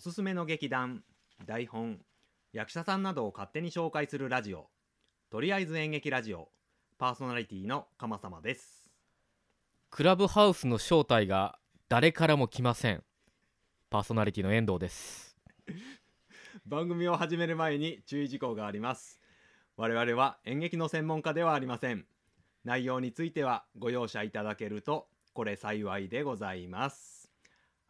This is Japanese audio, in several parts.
すすめの劇団台本役者さんなどを勝手に紹介するラジオとりあえず演劇ラジオパーソナリティの鎌様です。クラブハウスの正体が誰からも来ません。パーソナリティの遠藤です。番組を始める前に注意事項があります。我々は演劇の専門家ではありません。内容についてはご容赦いただけるとこれ幸いでございます。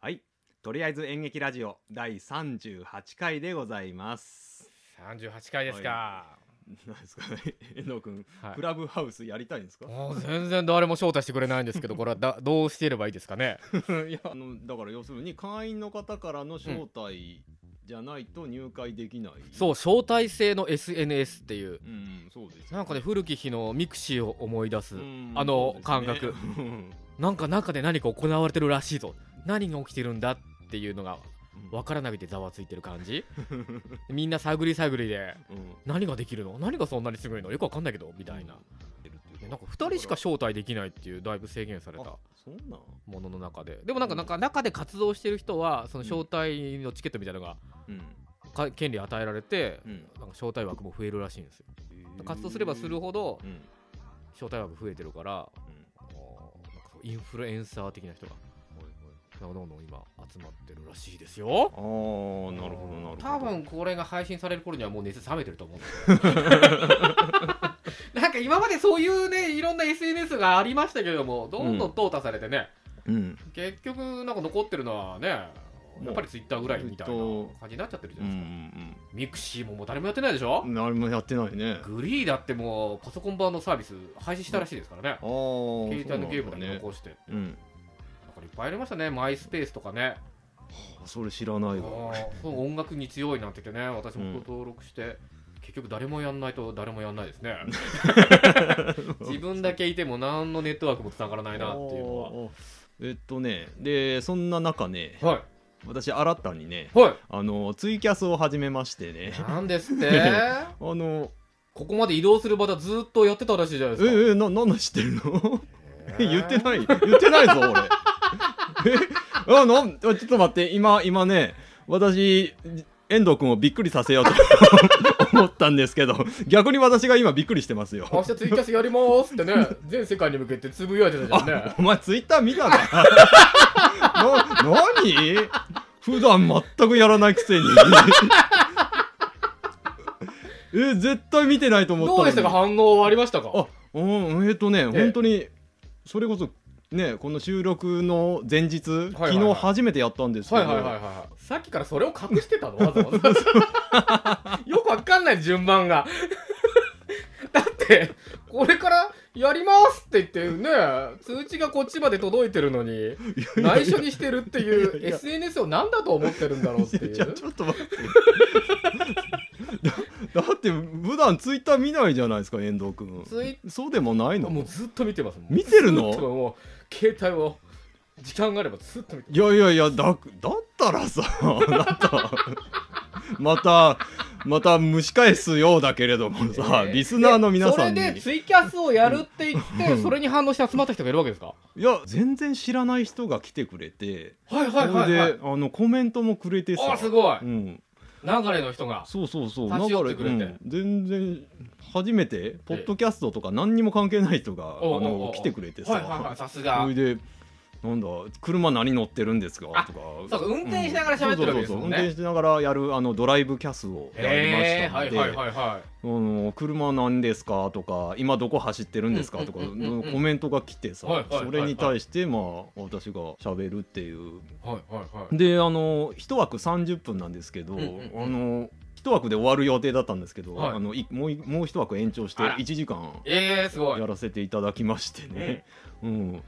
はいとりあえず演劇ラジオ第38回でございます。38回ですか、何ですかね？遠藤君、はい。クラブハウスやりたいんですか？もう全然誰も招待してくれないんですけどこれはだ どうしていればいいですかね？いやあのだから要するに会員の方からの招待じゃないと入会できない、そう招待制の SNS っていう。うんそうですよなんかね古き日のミクシーを思い出す。うんあのそうですね。感覚。うん。なんか中で何か行われてるらしいぞ。何が起きてるんだっていうのが分からなくてざわついてる感じ。みんな探り探りでうん。何ができるの？何がそんなにすごいの？よくわかんないけどみたいな、ねなんか2人しか招待できないっていうだいぶ制限されたものの中で。でもなんかなんか中で活動してる人はその招待のチケットみたいなのがうん。か権利与えられてうん。なんか招待枠も増えるらしいんですよ。活動すればするほどうん。招待枠増えてるからインフルエンサー的な人がどんどん今集まってるらしいですよ。ああなるほどなるほど。多分これが配信される頃にはもう熱冷めてると思う なんか今までそういうねいろんな SNS がありましたけどもどんどん淘汰されてね、うん。結局なんか残ってるのはねやっぱりツイッターぐらいみたいな感じになっちゃってるじゃうないですか、んミクシーももう誰もやってないでしょ、うん何もやってないね。グリーだってもうパソコン版のサービス廃止したらしいですからね、携帯のゲームだけね残して。うんいっぱいありましたね。マイスペースとかね。それ知らないあわ音楽に強いなんて言ってね。私も登録して、結局誰もやんないと誰もやんないですね。自分だけいても何のネットワークもつながらないなっていうのえっとねでそんな中ねははい。私新たにねはい。あのツイキャスを始めましてね。なんですって。あのここまで移動する場でずっとやってたらしいじゃないえですか。えななんで知ってるの？えー。言ってない言ってないぞ俺え？あなんちょっと待って今今ね私遠藤君をびっくりさせようと 思ったんですけど逆に私が今びっくりしてますよ。明日ツイキャスやりますってね。全世界に向けてつぶやいてたじゃんね。あお前ツイッター見たか？な何？普段全くやらないくせに。え絶対見てないと思ったどうでしたか？反応ありましたか？あうんえっ、とね、本当にそれこそねこの収録の前日、昨日初めてやったんですけど、はいはいはいはいさっきからそれを隠してたの？わざわざ。よくわかんない順番が。だってこれからやりますって言ってね通知がこっちまで届いてるのに内緒にしてるっていう SNS を何だと思ってるんだろうっていう。ちょっと待って。だだって普段ツイッター見ないじゃないですか遠藤君。そうでもないの？もうずっと見てます見てるの？携帯を時間があればずっと見て。いやいやいやだだったらさ またまた蒸し返すようだけれどもさ、えーリスナーの皆さんに。でそれでツイキャスをやるって言って、うん。それに反応して集まった人がいるわけですか？いや全然知らない人が来てくれてはいはいそれはい、はいで、あのコメントもくれてさ。あすごい。うん、流れの人が。そうそうそう。立ち寄ってくれて。うん。全然初めてポッドキャストとか何にも関係ない人が、あの来てくれてさ、はいはいはい。さすが。それでなんだ車何乗ってるんですか？あとか。そうか運転しながら喋ってるわけですもんね。そうそうそう運転しながらやるあのドライブキャスをやりましたので、はいはいはいはあの車なんですか？とか今どこ走ってるんですか？とか、うんうんうんうん。コメントが来てさ、はいはいはいはい。それに対してまあ私が喋るっていう。いはいはいはい。であの一枠30分なんですけど、うんうんうん。あの一枠で終わる予定だったんですけど、はい。あのいもういもう一枠延長してあら。1時間えー、すごい。やらせていただきましてね、うん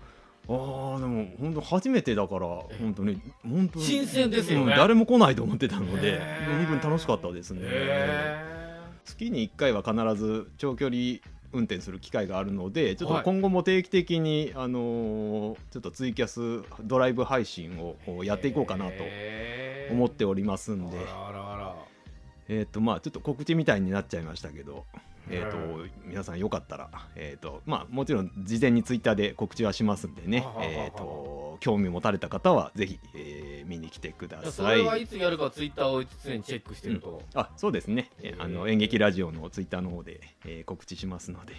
あーでも本当初めてだからえ本当に本当に新鮮ですよね。うん誰も来ないと思ってたので本当に楽しかったですね、え月に1回は必ず長距離運転する機会があるのでちょっとはい。今後も定期的に、あのーちょっとツイキャスドライブ配信をやっていこうかなと思っておりますんで、あらあらあら。えっ、とまあちょっと告知みたいになっちゃいましたけど、えー、とう皆さんよかったら、えーとまあ、もちろん事前にツイッターで告知はしますんでねえー、と興味持たれた方はぜひ、えーー見に来てくだそさい。れはいつやるかツイッターを常にチェックしてると、あそうですね、えあの演劇ラジオのツイッターの方で、えー告知しますので。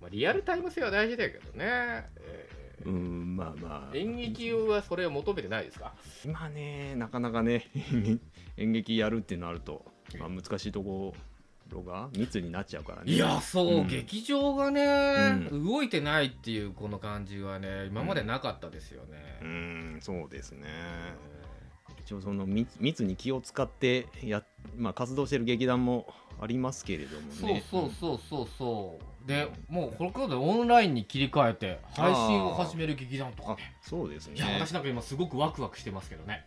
まあ、リアルタイム性は大事だけどね、えー。うんまあまあ。演劇はそれを求めてないですか？今ねなかなかね 演劇やるってなると、まあ、難しいところが密になっちゃうからね。いやそう、うん。劇場がね、う動いてないっていうこの感じはね今までなかったですよね、うん。そうですね。一応その密密に気を使ってや、まあ、活動してる劇団もありますけれどもそうねそうそうそうそう。でもうこれからでオンラインに切り替えて配信を始める劇団とかあねそうですね。いや私なんか今すごくワクワクしてますけどね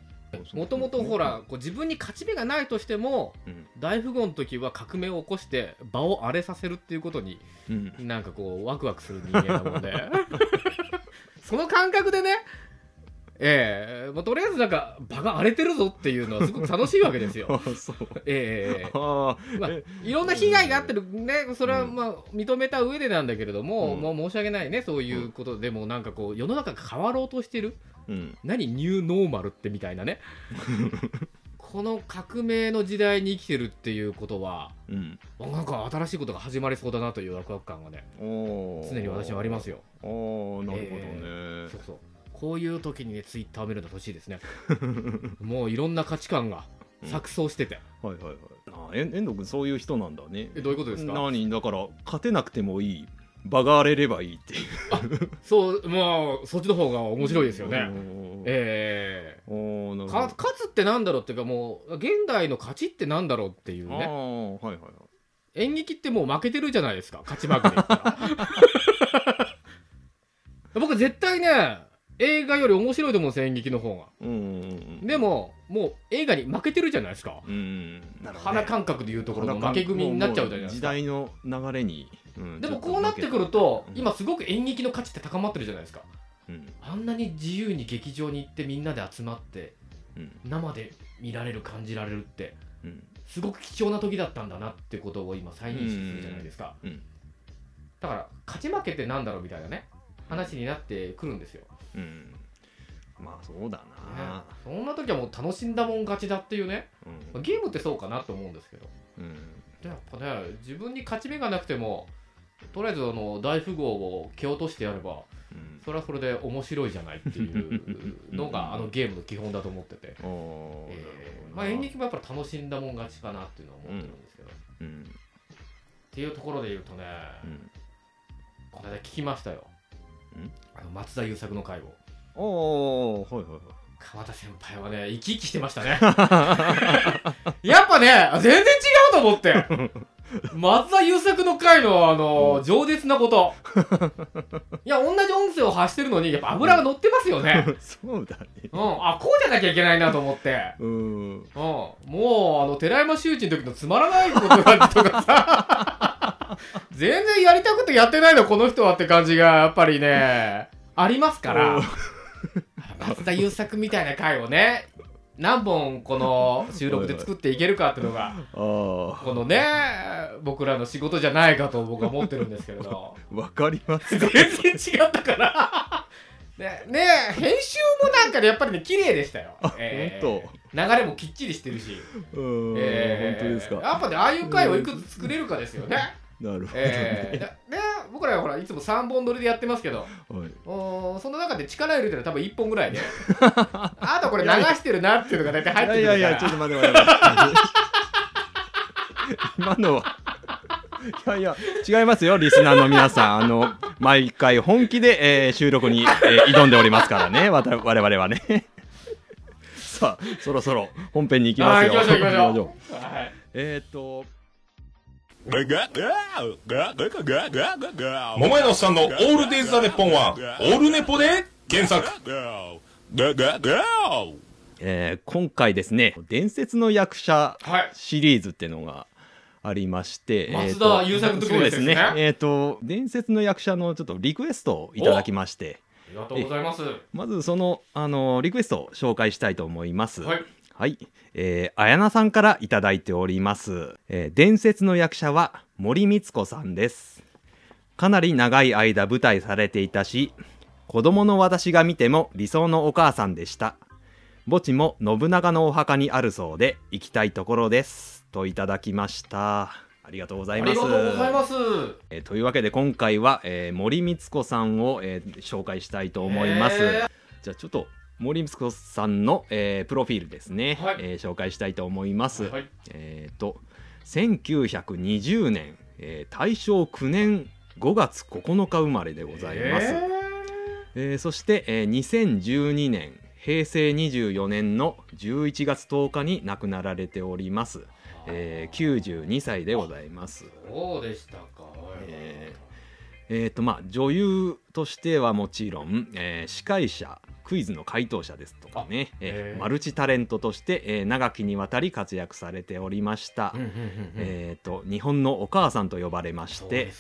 もともとほらこう自分に勝ち目がないとしてもうん。大富豪の時は革命を起こして場を荒れさせるっていうことにうん。なんかこうワクワクする人間なもんで。その感覚でねええまあ、とりあえずなんか場が荒れてるぞっていうのはすごく楽しいわけですよ。ええあまあえいろんな被害があってるねそれはまあ認めた上でなんだけれども、うん。もう申し訳ないねそういうことでもなんかこう世の中が変わろうとしてるうん。何ニューノーマルってみたいなね。この革命の時代に生きてるっていうことはうん。なんか新しいことが始まりそうだなというワクワク感がね常に私はありますよ。あーなるほどね、えそうそう。こういう時にねツイッターを見るの欲しいですね。もういろんな価値観が錯綜してて、はいはいはい。あ遠藤君そういう人なんだね。えどういうことですか？何？だから勝てなくてもいい場が荒れればいいっていう。そうまあそっちの方が面白いですよね、ねええ。おー勝つってなんだろうっていうかもう現代の勝ちってなんだろうっていうあねーはいはいはい。演劇ってもう負けてるじゃないですか勝ち負けで。僕絶対ね映画より面白いと思うんですよ演劇の方が。うん。うんうんでももう映画に負けてるじゃないですか。うん。ね。鼻感覚でいうところの負け組になっちゃうじゃないですか。時代の流れに、うん。でもこうなってくるとうん。今すごく演劇の価値って高まってるじゃないですか。うん。あんなに自由に劇場に行ってみんなで集まってうん。生で見られる感じられるってうん。すごく貴重な時だったんだなってことを今再認識するじゃないですか、うん。だから勝ち負けってなんだろうみたいなね話になってくるんですよ、うん。まあそうだね。な、そんな時はもう楽しんだもん勝ちだっていうね。ゲームってそうかなと思うんですけど。うん。でやっぱね自分に勝ち目がなくてもとりあえずあの大富豪を蹴落としてやればうん。それはそれで面白いじゃないっていうのがあのゲームの基本だと思ってて、えーまあ、演劇もやっぱり楽しんだもん勝ちかなっていうのは思ってるんですけど、っうん。ていうところで言うとね、うん。この間聞きましたよ。ん？あの松田優作の回を。おーはいはいはい。川田先輩はね生き生きしてましたね。やっぱね全然違うと思って松田優作の回のあの饒舌なこと。いや同じ音声を発してるのにやっぱ油が乗ってますよね。そうだね。うん。あこうじゃなきゃいけないなと思って。うん。うん、もうあの寺山修司の時のつまらないことがとかさ。全然やりたくてやってないのこの人はって感じがやっぱりねありますから。うん。松田優作みたいな回をね何本この収録で作っていけるかっていうのがあこのね僕らの仕事じゃないかと僕は思ってるんですけれど。あ わかります。全然違ったから。ねね編集もなんかねやっぱりね綺麗でしたよ、あえー本流れもきっちりしてるし。うんえー本当ですか。やっぱねああいう回をいくつ作れるかですよね。なるほどえー、ねだね僕らはほらいつも3本撮りでやってますけど。はい。おーその中で力入れてるのは多分1本ぐらいで。あとこれ流してるなっていうのが大体入ってくるから。いやいやいやちょっと待って待って待って。今のは。いやいや違いますよリスナーの皆さん。あの毎回本気で、えー収録に、えー挑んでおりますからね。わた我々はね。さあそろそろ本編に行きますよ。はい行きましょう行きましょう。行はい。えーっと桃屋のおっさんのオールデイズ・ザ・ネッポンは、オールネポで原作。えー今回ですね伝説の役者はい。シリーズっていうのがありまして、松田優作の時ですね。すね。えっ、と伝説の役者のちょっとリクエストをいただきまして。ありがとうございます。はまずそのあのリクエストを紹介したいと思います。いはい、えー、綾菜さんからいただいております、えー伝説の役者は森光子さんです。かなり長い間舞台されていたし子供の私が見ても理想のお母さんでした。墓地も信長のお墓にあるそうで行きたいところです。といただきました。ありがとうござあいます。りがとうございます。えーというわけで今回は、えー森光子さんを、えー紹介したいと思います、じゃあちょっと森光子さんの、えープロフィールですね、はい。えー紹介したいと思います、はい。えっ、と1920年、えー大正9年5月9日生まれでございます、へえーそして、えー2012年平成24年の11月10日に亡くなられております、ーえー92歳でございます。そうでしたか。ええーとまあ、女優としてはもちろん、えー司会者クイズの回答者ですとかね、えーマルチタレントとして、えー長きにわたり活躍されておりました、うんうんうんうん。えーと日本のお母さんと呼ばれまして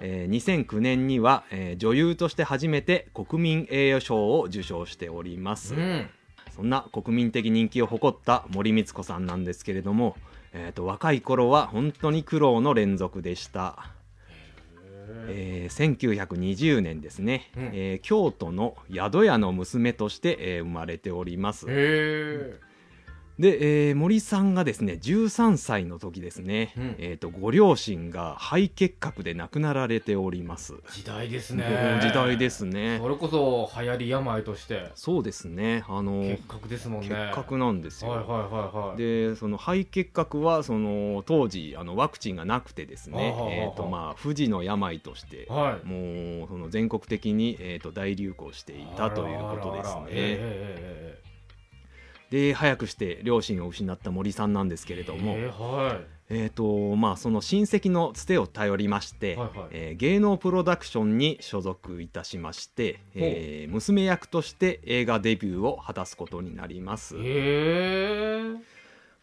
えー2009年には、えー女優として初めて国民栄誉賞を受賞しております、うん。そんな国民的人気を誇った森光子さんなんですけれども、えーと若い頃は本当に苦労の連続でしたえー1920年ですね、うん。えー京都の宿屋の娘として、えー生まれております。へえで、えー森さんがですね13歳の時ですね、うん。えー、とご両親が肺結核で亡くなられております、時代ですもね。う時代ですね。それこそ流行り病として。そうですね。あの結核ですもんね。結核なんですよ、はいはいはいはい。でその肺結核はその当時あのワクチンがなくてですね、えーとまあ、不治の病として、はい。もうその全国的に、えー、と大流行していたということですあらあらね。えで早くして両親を失った森さんなんですけれども、えーとまあ、その親戚のつてを頼りまして、はいはい。えー芸能プロダクションに所属いたしまして、えー娘役として映画デビューを果たすことになります。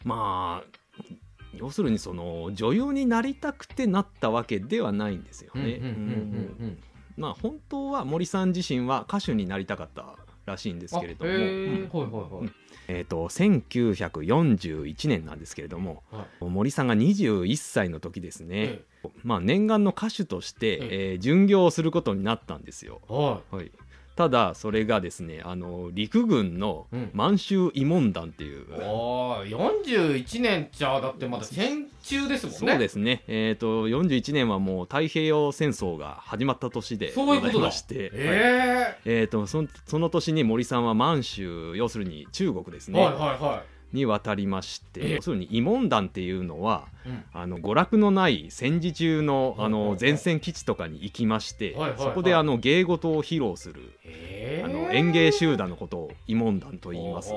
まあ要するにその女優になりたくてなったわけではないんですよね。うんうんうんうんまあ本当は森さん自身は歌手になりたかったらしいんですけれども、えー、と1941年なんですけれどもはい。森さんが21歳の時ですね、えまあ、念願の歌手として、ええ。ー巡業をすることになったんですよ。ははい、ただそれがですねあの陸軍のうん。満州慰問団っていう、いああ41年じゃだってまだ戦中ですもんね。そうですね、えー、と41年はもう太平洋戦争が始まった年でそういうことだ。ございまして、はい。ええー、とそのその年に森さんは満州要するに中国ですね、えはいはいはに渡りましてええ。要するに慰問団っていうのは、いうん。あの娯楽のない戦時中のあの前線基地とかに行きまして、はいはいはい。そこであの芸事を披露する、ええ。あの演芸集団のことを慰問団と言います。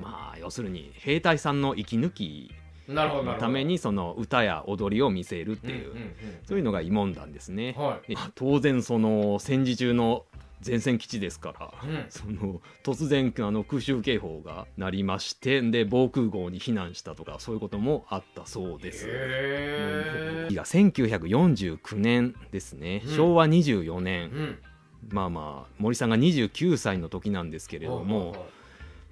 まあ要するに兵隊さんの息抜きのためにその歌や踊りを見せるっていう、んんん。そういうのが慰問団ですね。はい。で当然その戦時中の前線基地ですから、うん。その突然あの空襲警報が鳴りましてで防空壕に避難したとかそういうこともあったそうです。へえいや1949年ですね、うん。昭和24年、うん。まあまあ森さんが29歳の時なんですけれども、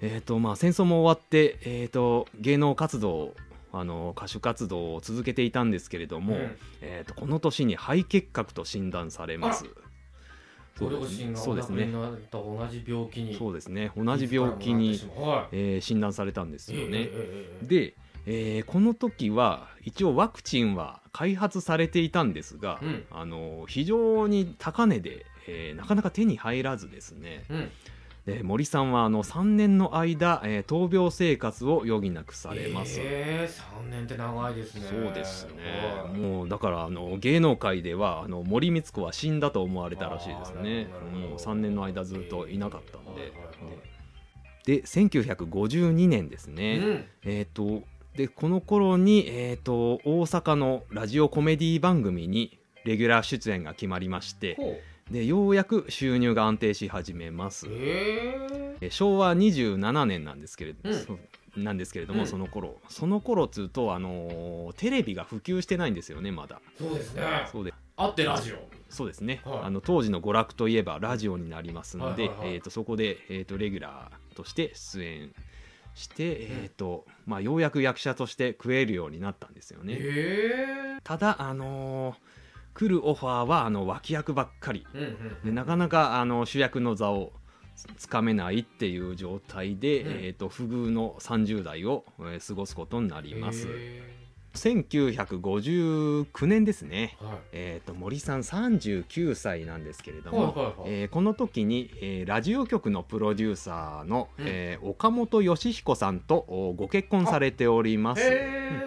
えーとまあ、戦争も終わって、えー、と芸能活動あの歌手活動を続けていたんですけれども、うん。えー、とこの年に肺結核と診断されます。ご両親がお亡くなりそうですねになった同じ病気にそうですね。同じ病気に、はい。えー診断されたんですよね。ええええええで、えーこの時は一応ワクチンは開発されていたんですが、うん。あの非常に高値で、えーなかなか手に入らずですね、うんで森さんはあの3年の間、えー闘病生活を余儀なくされます。ええ3年って長いですね。そうですね。はい。もうだからあの芸能界ではあの森光子は死んだと思われたらしいですね。もう3年の間ずっといなかったんで、はいはいはいで1952年ですね、うん。えっ、とでこの頃に、えー、と大阪のラジオコメディ番組にレギュラー出演が決まりましてほでようやく収入が安定し始めます。うえええ昭和27年なんですけれど、うん。なんですけれども、うん。その頃。その頃つうと、あのーテレビが普及してないんですよねまだ。そうですね。そうで。あってラジオ。そうですね、はい。あの当時の娯楽といえばラジオになりますので、はいはいはい。えー、とそこで、えー、とレギュラーとして出演して、えーとまあ、ようやく役者として食えるようになったんですよね、えただあのー来るオファーはあの脇役ばっかり。えうんうん。でなかなかあの主役の座をつかめないっていう状態で、うん。えー、と不遇の30代を、えー過ごすことになります。へ1959年ですね。ーはい。えー、と森さん39歳なんですけれども、はいはいはい。えーこの時に、えーラジオ局のプロデューサーの、うん。えー岡本義彦さんとおご結婚されております。へ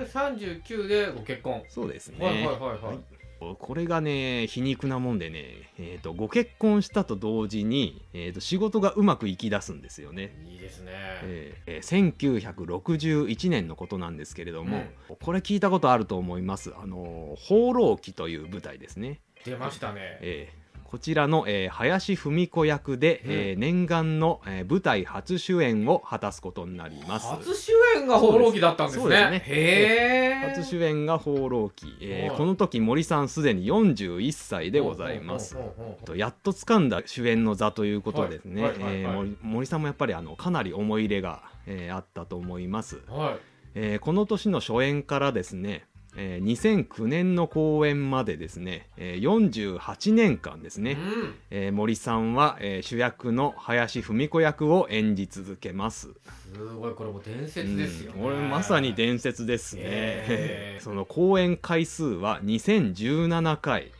え39でご結婚。そうですね、はいはいはい。はいこれがね皮肉なもんでね、えー、とご結婚したと同時に、えー、と仕事がうまくいき出すんですよね。いいですねえーえー1961年のことなんですけれども、これ聞いたことあると思います「あのー放浪記」という舞台ですね。出ましたねえーこちらの、えー林芙美子役で、えー念願の、えー舞台初主演を果たすことになります。初主演が放浪記だったんですね。ですね。へえ初主演が「放浪記」えーはい。この時森さんすでに41歳でございます。とやっと掴んだ主演の座ということですね、はいはいはい。はいえー森森さんもやっぱりあのかなり思い入れが、えーあったと思います、はい。えーこの年の初演からですね、えー2009年の公演までですね、えー48年間ですね、うんえー森さんは、えー主役の林芙美子役を演じ続けます。すごいこれもう伝説ですよねうんこれまさに伝説ですね。へー その公演回数は2017回。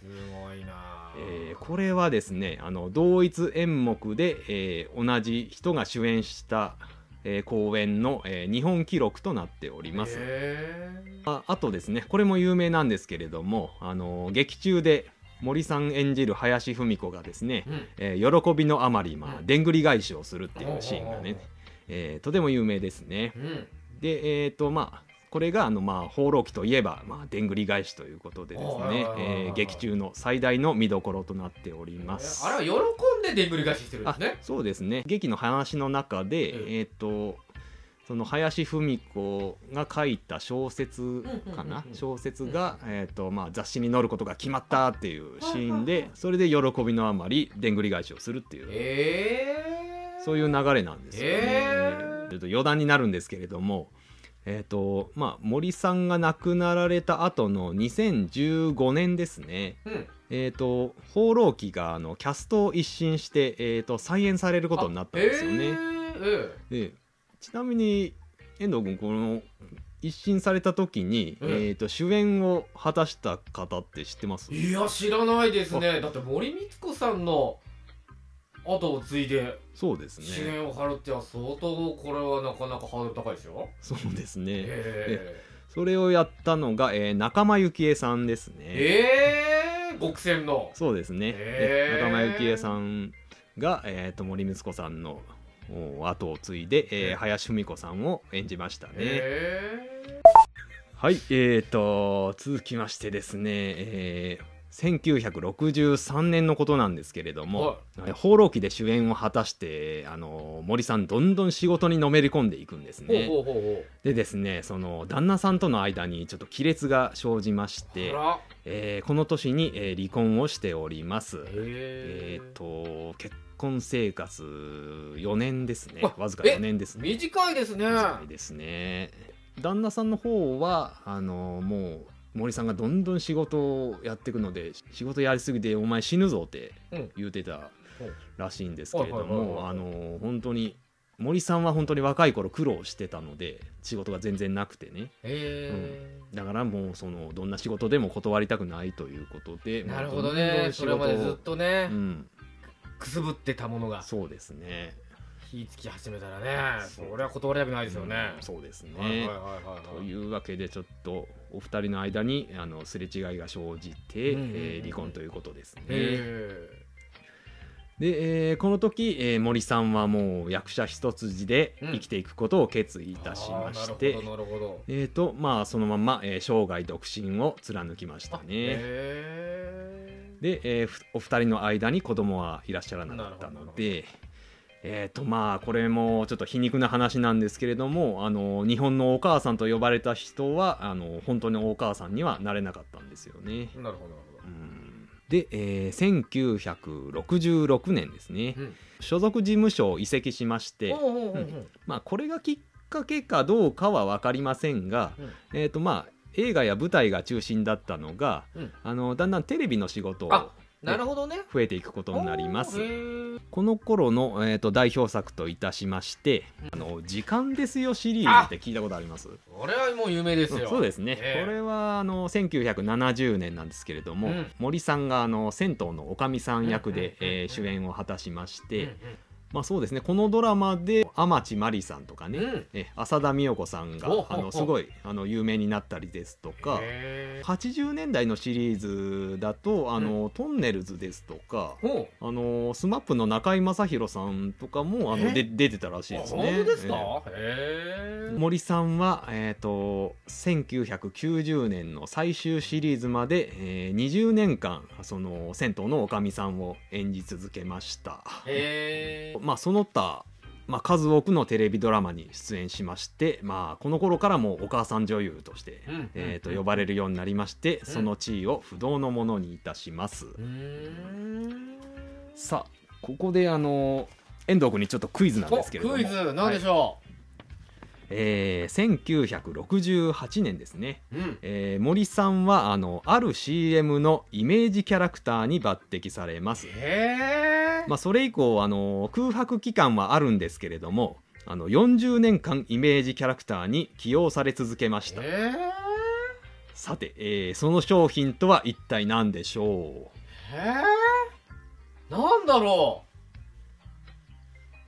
すごいなえーこれはですね、あの同一演目で、えー同じ人が主演した、えー公演の、えー日本記録となっております。へああとですねこれも有名なんですけれどもあの劇中で森さん演じる林芙美子がですねー、うん。えー喜びのあまり、まあう、ん。でんぐり返しをするっていうシーンがねえーとても有名ですね。うん。で、えっ、と、まあ、これが、あの、まあ、放浪記といえば、まあ、でんぐり返しということでですねえー劇中の最大の見どころとなっております。あれは喜んででんぐり返ししてるんであすね。そうですね。劇の話の中で、ええ。っ、とその林芙美子が書いた小説かな？小説が、えーとまあ、雑誌に載ることが決まったっていうシーンでそれで喜びのあまりでんぐり返しをするっていう、ええそういう流れなんですよね。えー。ちょっと余談になるんですけれどもえっ、とまあ森さんが亡くなられた後の2015年ですね。うん。えっ、と「放浪記」があのキャストを一新して、えー、と再演されることになったんですよね。あえでちなみに遠藤君この一新された時に、うん。えー、と主演を果たした方って知ってます？えいや知らないですね。だって森光子さんの後を継いでそうですね。主演を張るっては相当これはなかなかハードル高いですよそうですね。えそれをやったのが、えー仲間由紀恵さんですね。えええ極戦の。そうですね、へー。で仲間由紀恵さんが、えー、と森光子さんのお後を継いで、えーえ林芙美子さんを演じましたね、えはい、えーと、続きましてですね、えー1963年のことなんですけれども「えー放浪記」で主演を果たしてあの森さんどんどん仕事にのめり込んでいくんですね。ほうほうほうほでですねその旦那さんとの間にちょっと亀裂が生じましてえーこの年に、えー離婚をしております。ええーと結婚生活4年ですね。あわずかえ4年ですね。短いですね。短いですね。旦那さんの方はあのもう森さんがどんどん仕事をやっていくので仕事やりすぎてお前死ぬぞってうん。言うてたうんらしいんですけれどもあの本当に森さんは本当に若い頃苦労してたので仕事が全然なくてね。えだからもうそのどんな仕事でも断りたくないということでなるほどね。んんそれまでずっとね。うん。くすぶってたものが。そうですね。火つき始めたらね。それは断りたくないですよね。うん。そうですね、はいはいはいはい。というわけでちょっとお二人の間にあのすれ違いが生じて、うんうんうんえー離婚ということですね。へで、えーこの時、えー森さんはもう役者一筋でうん生きていくことを決意いえたしまして、あーなるほどなるほどえーとまあ、そのまま、えー生涯独身を貫きましたね。へで、えーふお二人の間に子供はいらっしゃらなかったので。えーとまあこれもちょっと皮肉な話なんですけれどもあの日本のお母さんと呼ばれた人はあの本当にお母さんにはなれなかったんですよね。えなるほど。で、えー1966年ですね、ほど所属事務所を移籍しまして、まあ、これがきっかけかどうかは分かりませんが、うん。えーとまあ、映画や舞台が中心だったのが、うん。あのだんだんテレビの仕事をあなるほどね。増えていくことになります。この頃の、えー、と代表作といたしまして「あの時間ですよ」シリーズって聞いたことあります？これはもう有名ですよ。そうですね、ええ。これはあの1970年なんですけれども、うん。森さんがあの銭湯のおかみさん役で、うんうんうんうん。えー主演を果たしまして、うんまあそうですね。このドラマで天地真理さんとかね、うん。え浅田美代子さんがあのすごいあの有名になったりですとか。へー。80年代のシリーズだとあの、とんねるずですとかほあのスマップの中居正広さんとかもあのえ？で出てたらしいですね。本当ですか？森さんは、えー、と1990年の最終シリーズまで、えー20年間その銭湯のおかみさんを演じ続けました。へえまあ、その他、まあ、数多くのテレビドラマに出演しまして、まあ、この頃からもうお母さん女優として、うんえー、と呼ばれるようになりまして、その地位を不動のものにいたします。うー。んさあここであの遠藤君にちょっとクイズなんですけれども。おクイズなんでしょえー1968年ですね、う、うん。えー森さんはあのある CM のイメージキャラクターに抜擢されます、へえまあ、それ以降あの空白期間はあるんですけれどもあの40年間イメージキャラクターに起用され続けました。へえさて、えーその商品とは一体何でしょへえなんだろう。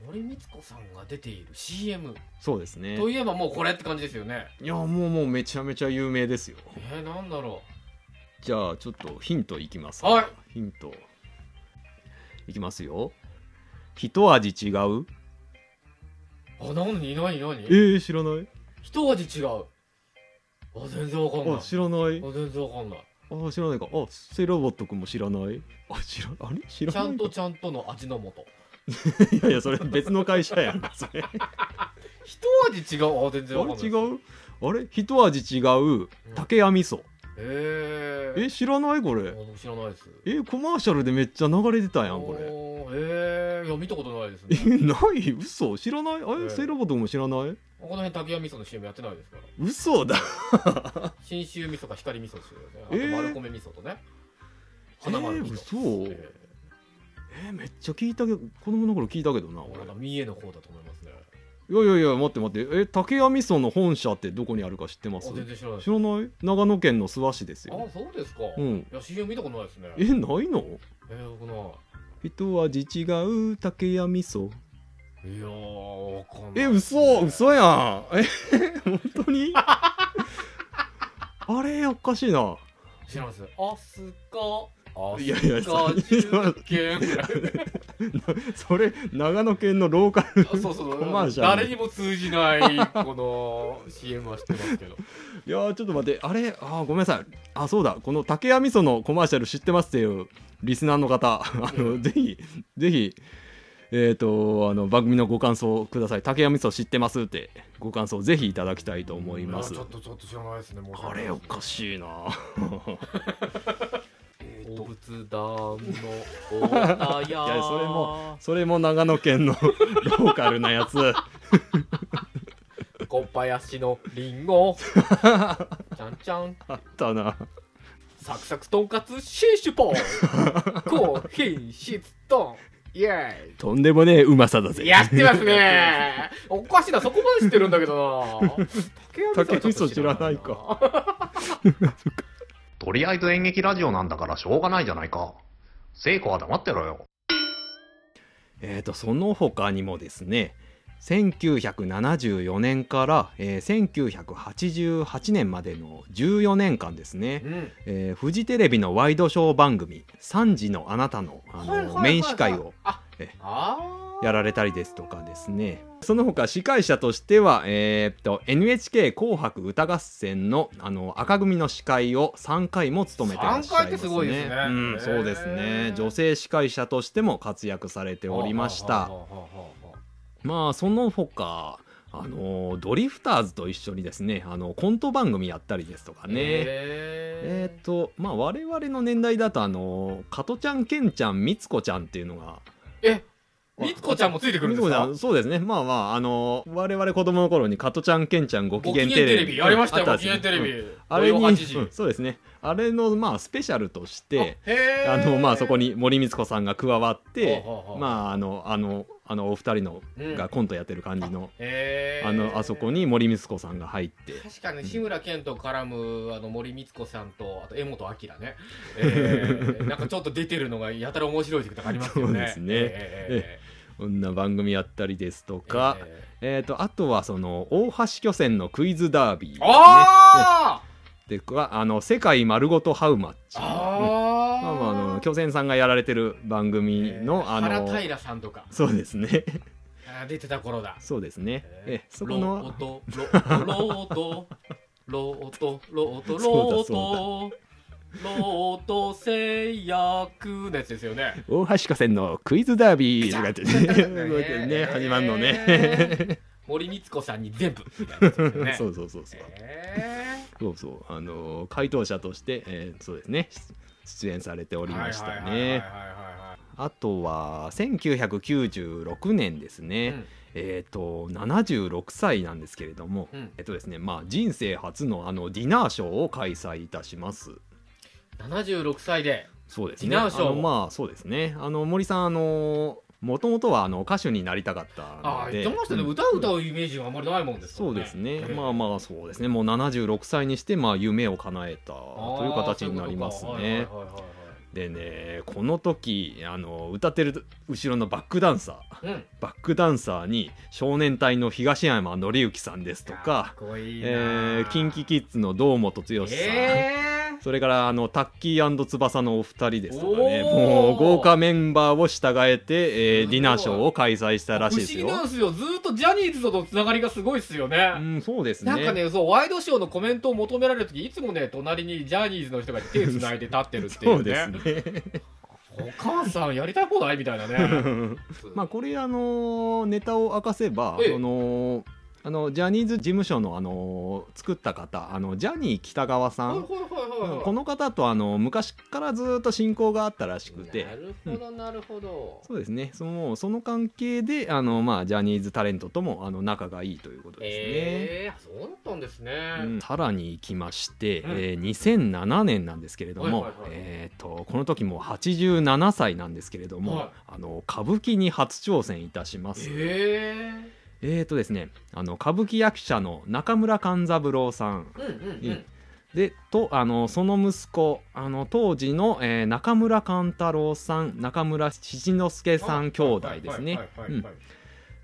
森光子さんが出ている CM うそうですね。といえばもうこれって感じですよね。いやもうもうめちゃめちゃ有名ですよ。えー、なんだろじゃあちょっとヒントいきますはい。ヒントいきますよ。一味違う？うあ何何何？えー、知らない。一味違う。あ全然わかんない。あ知らない。あ全然わかんない。あ知らないか。あセイロボット君も知らない？あ知らあれ？知らちゃないか。んとちゃんとの味の素。いやいやそれ別の会社やんそれ。一味違う？あ全然わかんないあれ？違う？あれ？一味違う？竹谷味噌へええ知らない？これ。知らないです。えコマーシャルでめっちゃ流れてたやんこれ。おー。へえいや見たことないですえねない？嘘。知らない？あれ、ええ。セイロボット君も知らない？この辺竹谷味噌の CM やってないですから。嘘だ。信州味噌か光味噌ですよね。あえー。と丸米味噌とね。え花丸味噌、ー、嘘ええーめっちゃ聞いたけど子供の頃聞いたけどな俺ーなんか三重の方だと思いますねいやいやいや待って待って。え竹谷味噌の本社ってどこにあるか知ってます？あ全然知らない知らない？長野県の諏訪市ですあよそうですか、いうん。や CM 見たことないですね。えないの？えー、僕な一味違う竹谷味噌。いやーわかんない。え嘘！嘘やん。え 本当に？あれおかしいな。知らないです。アスカアいやいや それ長野県のローカルあそうそうコマーシャル。誰にも通じないこの CM は知ってますけど。いやーちょっと待って。あれ？あーごめんなさい。あそうだ。この竹谷味噌のコマーシャル知ってますっていうリスナーの方。あの、うん。ぜひぜひえっ、とあの番組のご感想ください。竹谷味噌知ってますって。ご感想ぜひいただきたいと思います。やちょっとちょっと知らないですね。あれおかしいな えーと仏壇のお いやそれもそれも長野県のローカルなやつ。小林のリンゴ。ちゃんちゃん。あったな。サクサクとんかつシーシュポン。高品質ドンイエとんでもねえうまさだぜ。ーイやってますね。おかしいなそこまで知ってるんだけどな。竹味噌知らないかとりあえず演劇ラジオなんだからしょうがないじゃないか。聖子は黙ってろよ。えー、とその他にもですね1974年から、えー1988年までの14年間ですね、うんえーフジテレビのワイドショー番組「3時のあなたの」あの、メイン司会をあえやられたりですとかですね。その他司会者としては、えー、と NHK 紅白歌合戦のあの赤組の司会を3回も務めてらっしゃいますね。3回ってすごいですね。うん、そうですへねー。女性司会者としても活躍されておりました。まあその他あのドリフターズと一緒にですねあのコント番組やったりですとかね。えっとまあ我々の年代だとあの加トちゃんケンちゃんみつこちゃんっていうのがーえみつこちゃんもついてくるんですか？そうですね。まあまああの我々子供の頃に加トちゃんケンちゃんご機嫌テレビ。やりましたようんご機嫌テレビ、うん。あれに、土曜8時。うんそうですね。あれのまあスペシャルとしてあのまあそこに森光子さんが加わってまああのあのあのお二人のうん。がコントやってる感じの、へー。あのあそこに森光子さんが入って。確かに志村けんと絡むあの森光子さんとあと江本明ね、えー、なんかちょっと出てるのがやたら面白い時とかありますよね。そうですね。えこんな番組やったりですとーか、ええー、とあとはその大橋巨船のクイズダービーですー。ねあではあの世界丸ごとハウマッチ。ー。うん。あーまあまああの巨船さんがやられてる番組の、あの原平さんとか。そうですね。出てた頃だ。そうですね。えそこロ ーのトロロートロートロートロートロート製薬のやつですよね。大橋巨船のクイズダービーとか言ってねね始まるのね森光子さんに全部ねそうそうそうそうえそうそうあの回答者として、えーそうですね出演されておーりましたね。はいあとは1996年ですね、はいはいえっ、と76歳なんですけれども、うん。うんえっとですねまあ人生初のあのディナーショーを開催いたします。76歳で。そうですね。ディナーショーまあそうですね。あの森さんあのもともとはあの歌手になりたかったああので言ってましたね、うん。歌う歌うイメージがあんまりないもんですからそうですね、ええまあまあそうですね。もう76歳にしてまあ夢を叶えたという形になりますね。でねこの時あの歌ってる後ろのバックダンサーはいうんバックダンサーに少年隊の東山紀之さんですとかかえー、キンキキッズの堂本剛さん、えそれからあのタッキー翼のお二人ですとかね。もう豪華メンバーを従えて、えーディナーショーを開催したー、らしいですよ。不思議なんですよ。ずーっとジャニーズとのつながりがすごいっすよね、うんそうですね。なんかね、そう、ワイドショーのコメントを求められるとき、いつもね、隣にジャニーズの人が手つないで立ってるっていそううね。ですね。お母さんやりたい放題みたいなね。まあこれあのネタを明かせば、ええ。そのあのジャニーズ事務所のあの作った方あのジャニー喜多川さん、この方とあの昔からずっと親交があったらしくてなるほど、なるほど。そうですねそのその関係であの、まあ、ジャニーズタレントともあの仲がいいということですね。ええー、そうだったんですね。うんさらに行きまして、うんえー2007年なんですけれども、はいはいはいえー、とこの時もう87歳なんですけれども、はいあの歌舞伎に初挑戦いたします。ええーとですね、あの歌舞伎役者の中村勘三郎さんえー。うんうんうん。でとあのその息子あの当時の、えー中村勘太郎さん中村七之助さん兄弟ですね。うん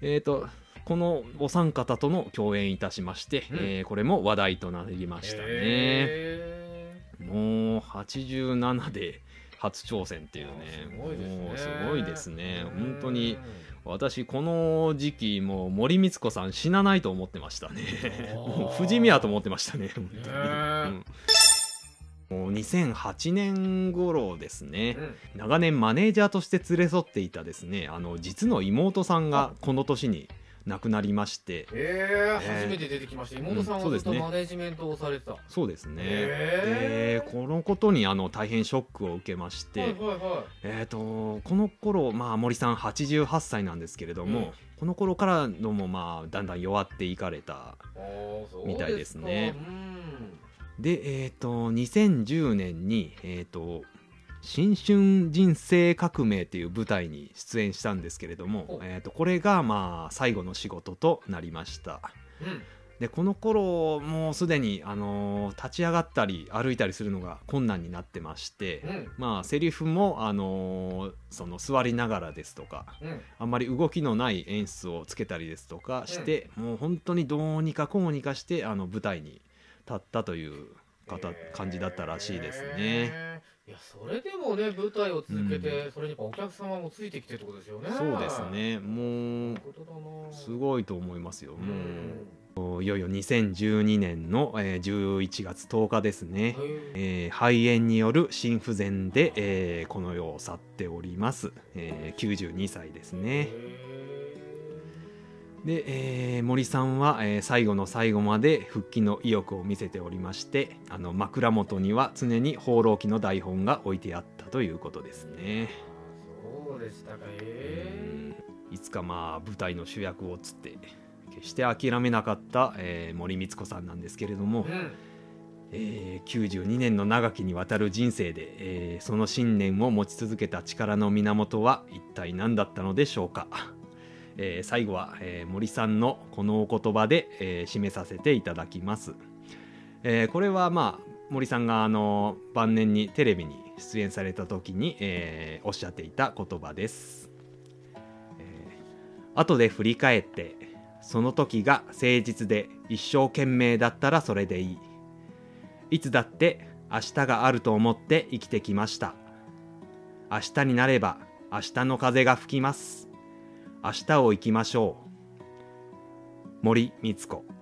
えー、とこのお三方との共演いたしまして、うんえーこれも話題となりましたね。えもう87で初挑戦っていうね。すごいですね。もうすごいですね。ー本当に私この時期もう森光子さん死なないと思ってましたね。もう不死身やと思ってましたね本当に、うん。もう2008年頃ですね。うん。長年マネージャーとして連れ添っていたですねあの実の妹さんがこの年に亡くなりまして。えええー。初めて出てきました。妹さんはずっとマネジメントをされてた。そうですね、へー。でこのことにあの大変ショックを受けまして、はいはいはえー、とこの頃、まあ森さん88歳なんですけれども、うん。この頃からのも、まあ、だんだん弱っていかれたみたいですね。で、えー、と2010年に、えーと「新春人生革命」っていう舞台に出演したんですけれどもお、えー、とこれが、まあ、最後の仕事となりました。うん。でこの頃もうすでに、あのー立ち上がったり歩いたりするのが困難になってまして、うん。まあセリフも、あのーその座りながらですとかうん。あんまり動きのない演出をつけたりですとかして、もう本当にどうにかこうにかしてあの舞台に立ったという方、感じだったらしいですね。いやそれでもね舞台を続けて、それにお客様もついてきてってことですよね。そうですね。もうすごいと思いますよ。うん。もういよいよ2012年の、えー11月10日ですね。へーえー肺炎による心不全で、えーこの世を去っております、えー92歳ですねで、えー森さんは、えー最後の最後まで復帰の意欲を見せておりましてあの枕元には常に放浪記の台本が置いてあったということですね、そうでしたか。へいいつかまあ舞台の主役をつって決して諦めなかった、えー森光子さんなんですけれども、うん。えー92年の長きにわたる人生で、えーその信念を持ち続けた力の源は一体何だったのでしょうか、えー最後は、えー森さんのこのお言葉で、えー締めさせていただきます、えーこれはまあ森さんがあの晩年にテレビに出演された時に、えーおっしゃっていた言葉です、えー後で振り返ってその時が誠実で一生懸命だったらそれでいい。いつだって明日があると思って生きてきました。明日になれば明日の風が吹きます。明日を生きましょう。森光子。